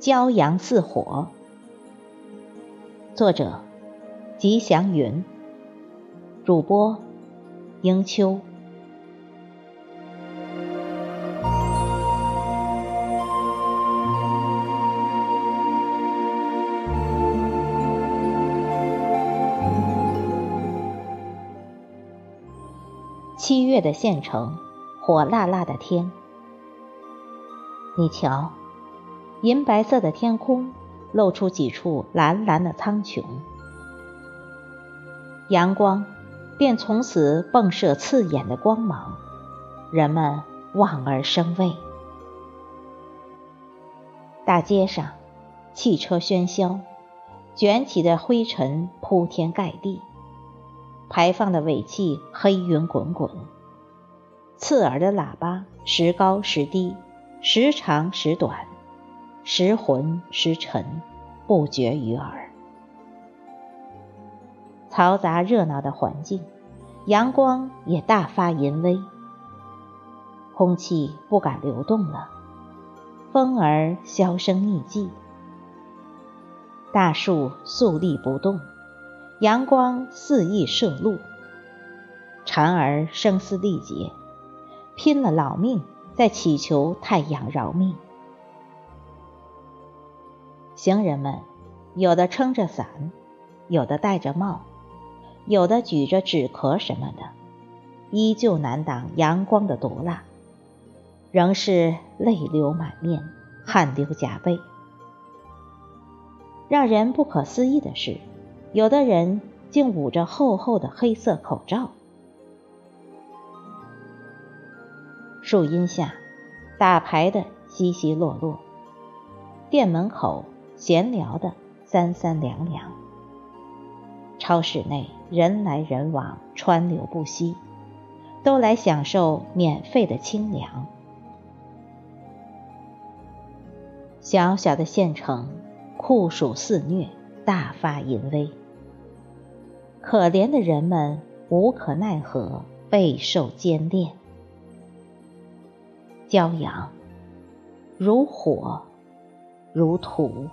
骄阳似火。作者：吉祥云。主播：英秋。七月的县城，火辣辣的天。你瞧，银白色的天空露出几处蓝蓝的苍穹，阳光便从此迸射刺眼的光芒，人们望而生畏。大街上，汽车喧嚣，卷起的灰尘铺天盖地，排放的尾气黑云滚滚，刺耳的喇叭时高时低。时长时短，时浑时沉，不绝于耳。嘈杂热闹的环境，阳光也大发淫威。空气不敢流动了，风儿销声匿迹。大树肃立不动，阳光肆意射露。蝉儿声嘶力竭，拼了老命。在祈求太阳饶命。行人们有的撑着伞，有的戴着帽，有的举着纸壳什么的，依旧难挡阳光的毒辣，仍是泪流满面，汗流浃背。让人不可思议的是，有的人竟捂着厚厚的黑色口罩。树荫下，打牌的稀稀落落；店门口闲聊的三三两两；超市内人来人往，川流不息，都来享受免费的清凉。小小的县城，酷暑肆虐，大发淫威，可怜的人们无可奈何，备受煎炼。骄阳，如火，如土。